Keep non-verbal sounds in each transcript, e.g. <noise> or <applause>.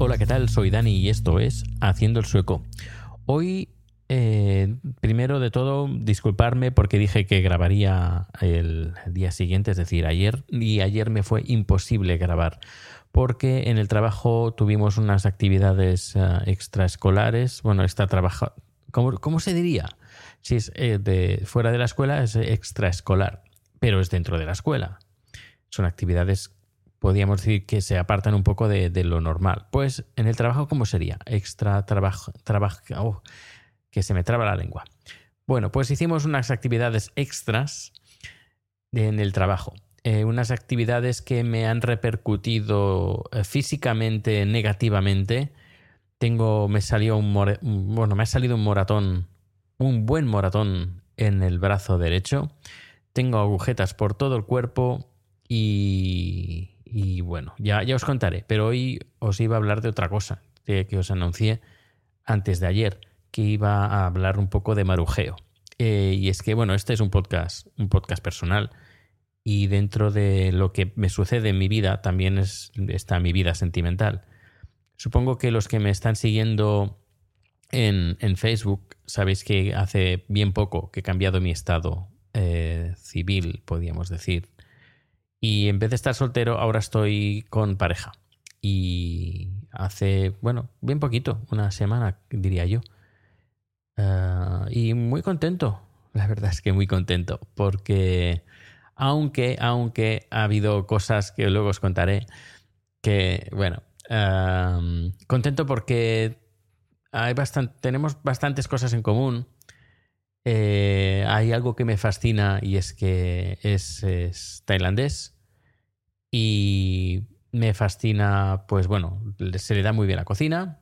Hola, ¿qué tal? Soy Dani y esto es Haciendo el Sueco. Hoy, eh, primero de todo, disculparme porque dije que grabaría el día siguiente, es decir, ayer, y ayer me fue imposible grabar porque en el trabajo tuvimos unas actividades eh, extraescolares. Bueno, está trabaja ¿Cómo, ¿Cómo se diría? Si es eh, de, fuera de la escuela es extraescolar, pero es dentro de la escuela. Son actividades podríamos decir que se apartan un poco de, lo normal. Pues en el trabajo, ¿cómo sería? Extra trabajo, trabajo, oh, que se me traba la lengua. Bueno, pues hicimos unas actividades extras en el trabajo. Eh, unas actividades que me han repercutido eh, físicamente negativamente. Tengo, me salió un bueno, me ha salido un moratón, un buen moratón en el brazo derecho. Tengo agujetas por todo el cuerpo y, y bueno, ya, ya os contaré. Pero hoy os iba a hablar de otra cosa que, que os anuncié antes de ayer, que iba a hablar un poco de marujeo. Eh, y es que, bueno, este es un podcast, un podcast personal. Y dentro de lo que me sucede en mi vida también es, está mi vida sentimental. Supongo que los que me están siguiendo en, en Facebook sabéis que hace bien poco que he cambiado mi estado eh, civil, podríamos decir. Y en vez de estar soltero, ahora estoy con pareja. Y hace, bueno, bien poquito, una semana, diría yo. Ah, y muy contento, la verdad es que muy contento, porque aunque, aunque ha habido cosas que luego os contaré, que, bueno, ah, contento porque hay bastan- tenemos bastantes cosas en común. Eh, hay algo que me fascina y es que es, es tailandés y me fascina, pues bueno, se le da muy bien la cocina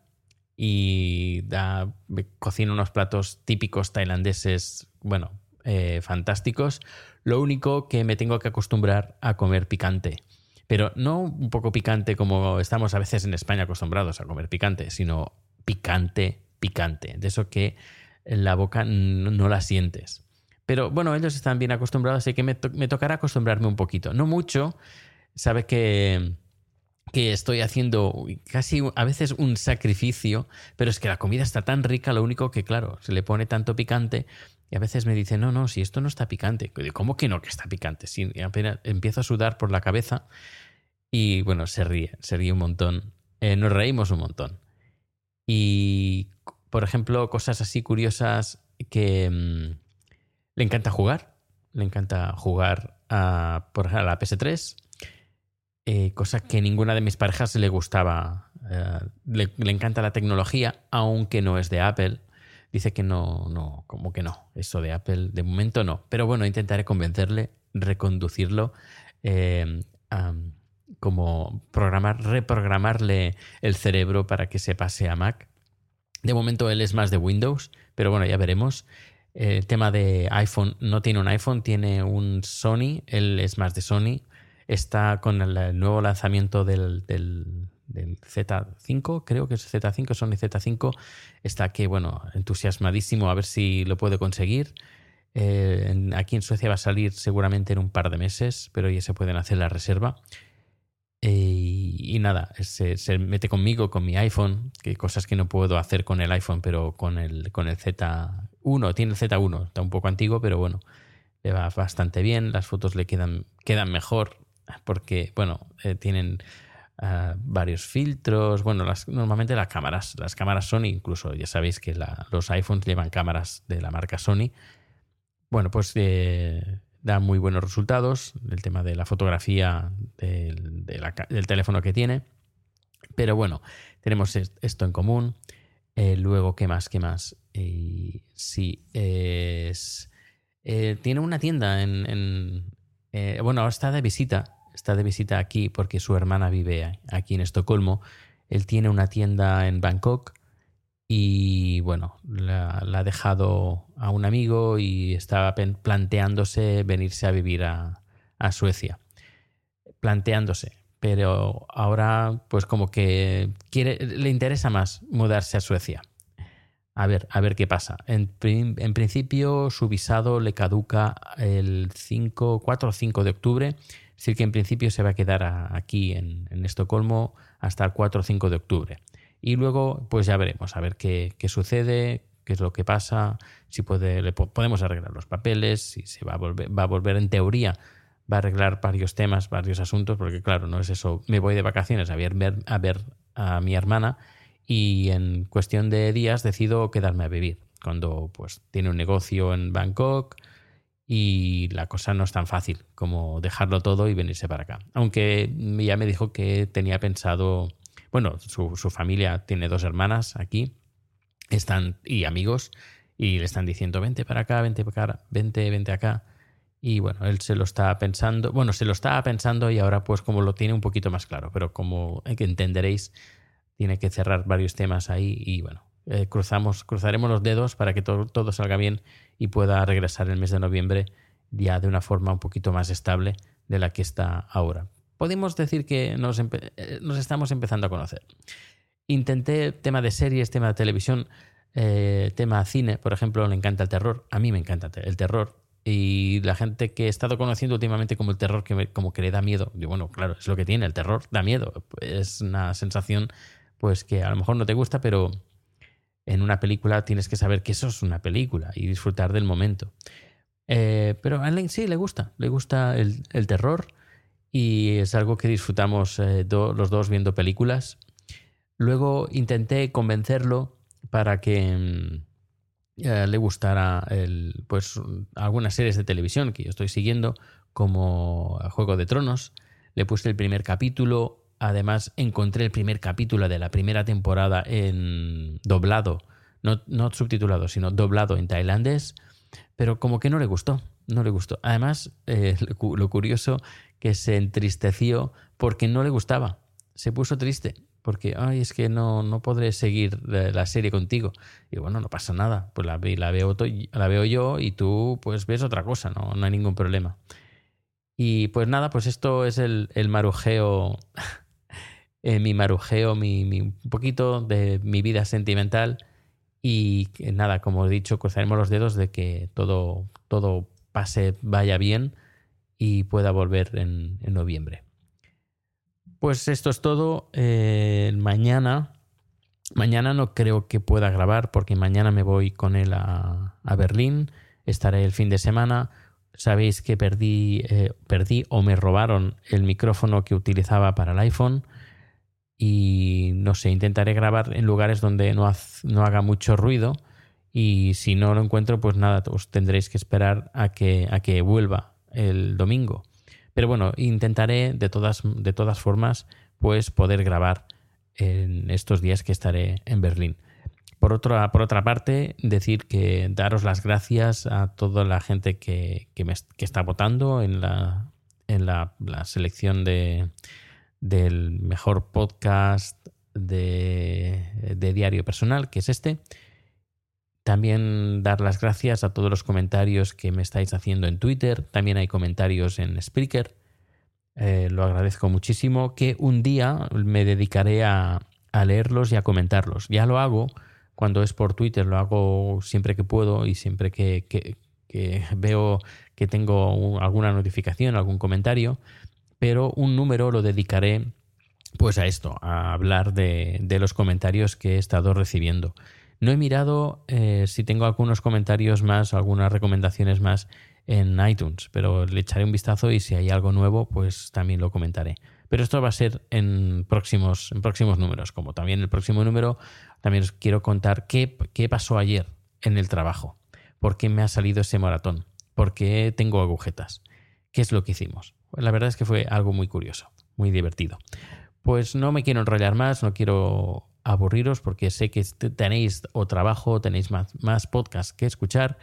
y da, cocina unos platos típicos tailandeses, bueno, eh, fantásticos. Lo único que me tengo que acostumbrar a comer picante. Pero no un poco picante como estamos a veces en España acostumbrados a comer picante, sino picante, picante. De eso que en la boca no, la sientes. Pero bueno, ellos están bien acostumbrados, así que me, me tocará acostumbrarme un poquito. No mucho. Sabe que, que estoy haciendo casi a veces un sacrificio, pero es que la comida está tan rica, lo único que, claro, se le pone tanto picante y a veces me dicen, no, no, si esto no está picante. Digo, ¿Cómo que no que está picante? Si apenas empiezo a sudar por la cabeza y bueno, se ríe, se ríe un montón. Eh, nos reímos un montón. Y, por ejemplo, cosas así curiosas que mm, le encanta jugar. Le encanta jugar a, por a la PS3. eh, cosa que ninguna de mis parejas le gustaba. Eh, le encanta la tecnología, aunque no es de Apple. Dice que no, no, como que no. Eso de Apple, de momento no. Pero bueno, intentaré convencerle, reconducirlo. eh, am, como programar, reprogramarle el cerebro para que se pase a Mac. De momento él es más de Windows, pero bueno, ya veremos. El tema de iPhone, no tiene un iPhone, tiene un Sony, él es más de Sony. Está con el nuevo lanzamiento del, del- del Z5, creo que es Z5, Sony Z5. Está que, bueno, entusiasmadísimo a ver si lo puede conseguir. Eh, aquí en Suecia va a salir seguramente en un par de meses, pero ya se pueden hacer la reserva. Eh, y nada, se, se mete conmigo, con mi iPhone, que cosas que no puedo hacer con el iPhone, pero con el, con el Z1 1, tiene el Z1, está un poco antiguo, pero bueno, le va bastante bien, las fotos le quedan, quedan mejor porque, bueno, eh, tienen ah, varios filtros, bueno, las, normalmente las cámaras, las cámaras Sony, incluso ya sabéis que los iPhones llevan cámaras de la marca Sony, bueno, pues eh, da muy buenos resultados, el tema de la fotografía del, teléfono que tiene, pero bueno, tenemos esto en común. Eh, luego, ¿qué más? ¿Qué más? sí, es, eh, tiene una tienda en... Eh, bueno, ahora está de visita. Está de visita aquí porque su hermana vive aquí en Estocolmo. Él tiene una tienda en Bangkok y bueno, la, ha dejado a un amigo y estaba planteándose venirse a vivir a, Suecia. Planteándose pero ahora pues como que le interesa más mudarse a Suecia. A ver, a ver qué pasa. En, principio su visado le caduca el 5, 4 o 5 de octubre, es decir que en principio se va a quedar aquí en, Estocolmo hasta el 4 o 5 de octubre. Y luego pues ya veremos, a ver qué, sucede, qué es lo que pasa, si puede, podemos arreglar los papeles, si se va a volver, va a volver en teoría va a arreglar varios temas, varios asuntos, porque claro, no es eso, me voy de vacaciones a ver, a ver a mi hermana y en cuestión de días decido quedarme a vivir, cuando pues tiene un negocio en Bangkok y la cosa no es tan fácil como dejarlo todo y venirse para acá. Aunque ya me dijo que tenía pensado, bueno, su, su familia tiene dos hermanas aquí, están y amigos, y le están diciendo, vente para acá, vente para acá, vente, vente acá. Y bueno, él se lo está pensando, bueno, se lo estaba pensando y ahora pues como lo tiene un poquito más claro, pero como entenderéis, tiene que cerrar varios temas ahí y bueno, eh, cruzamos, cruzaremos los dedos para que todo, todo salga bien y pueda regresar el mes de noviembre ya de una forma un poquito más estable de la que está ahora. Podemos decir que nos, eh, nos estamos empezando a conocer. Intenté tema de series, tema de televisión, eh, tema cine, por ejemplo, le encanta el terror. A mí me encanta el terror y la gente que he estado conociendo últimamente como el terror que como que le da miedo, digo, bueno, claro, es lo que tiene, el terror da miedo, es una sensación pues que a lo mejor no te gusta, pero en una película tienes que saber que eso es una película y disfrutar del momento. Eh, pero a Alain sí le gusta, le gusta el, terror y es algo que disfrutamos eh, los dos viendo películas. Luego intenté convencerlo para que mm, eh, le gustara el, pues, algunas series de televisión que yo estoy siguiendo, como Juego de Tronos. Le puse el primer capítulo. Además, encontré el primer capítulo de la primera temporada en doblado, no, no subtitulado, sino doblado en tailandés, pero como que no le gustó, no le gustó. Además, eh, lo curioso que se entristeció porque no le gustaba, se puso triste porque, ay, es que no, no podré seguir la serie contigo. Y bueno, no pasa nada, pues la, la, veo, la veo yo y tú pues ves otra cosa, no, no hay ningún problema. Y pues nada, pues esto es el, el marujeo, eh, mi marujeo, mi, un poquito de mi vida sentimental. Y nada, como he dicho, cruzaremos los dedos de que todo, todo pase, vaya bien y pueda volver en, noviembre. Pues esto es todo. Eh, mañana, mañana no creo que pueda grabar porque mañana me voy con él a, Berlín. Estaré el fin de semana. Sabéis que perdí, eh, perdí o me robaron el micrófono que utilizaba para el iPhone. Y no sé, intentaré grabar en lugares donde no, no haga mucho ruido. Y si no lo encuentro, pues nada, os tendréis que esperar a que, a que vuelva el domingo. Pero bueno, intentaré de todas, de todas formas pues poder grabar en estos días que estaré en Berlín. Por otra, por otra parte, decir que daros las gracias a toda la gente que, que, me, está votando en la, en la selección de, del mejor podcast de, diario personal, que es este. También dar las gracias a todos los comentarios que me estáis haciendo en Twitter. También hay comentarios en Spreaker. Eh, lo agradezco muchísimo. Que un día me dedicaré a, leerlos y a comentarlos. Ya lo hago cuando es por Twitter, lo hago siempre que puedo y siempre que, veo que tengo alguna notificación, algún comentario. Pero un número lo dedicaré pues a esto, a hablar de, de los comentarios que he estado recibiendo. No he mirado eh, si tengo algunos comentarios más, algunas recomendaciones más en iTunes, pero le echaré un vistazo y si hay algo nuevo, pues también lo comentaré. Pero esto va a ser en próximos, en próximos números, como también el próximo número, también os quiero contar qué, qué pasó ayer en el trabajo, por qué me ha salido ese maratón, por qué tengo agujetas, qué es lo que hicimos. La verdad es que fue algo muy curioso, muy divertido. Pues no me quiero enrollar más, no quiero aburriros porque sé que tenéis o trabajo, tenéis más, más podcasts que escuchar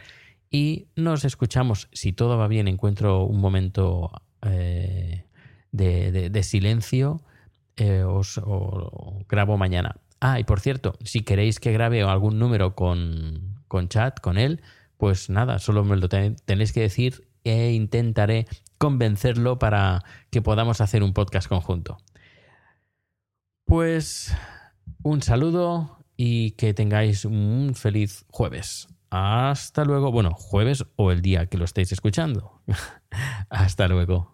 y nos escuchamos. Si todo va bien, encuentro un momento eh, de, silencio, eh, os, grabo mañana. Ah, y por cierto, si queréis que grabe algún número con, con chat, con él, pues nada, solo me lo tenéis que decir e intentaré convencerlo para que podamos hacer un podcast conjunto. Pues un saludo y que tengáis un feliz jueves. Hasta luego. Bueno, jueves o el día que lo estéis escuchando. <laughs> Hasta luego.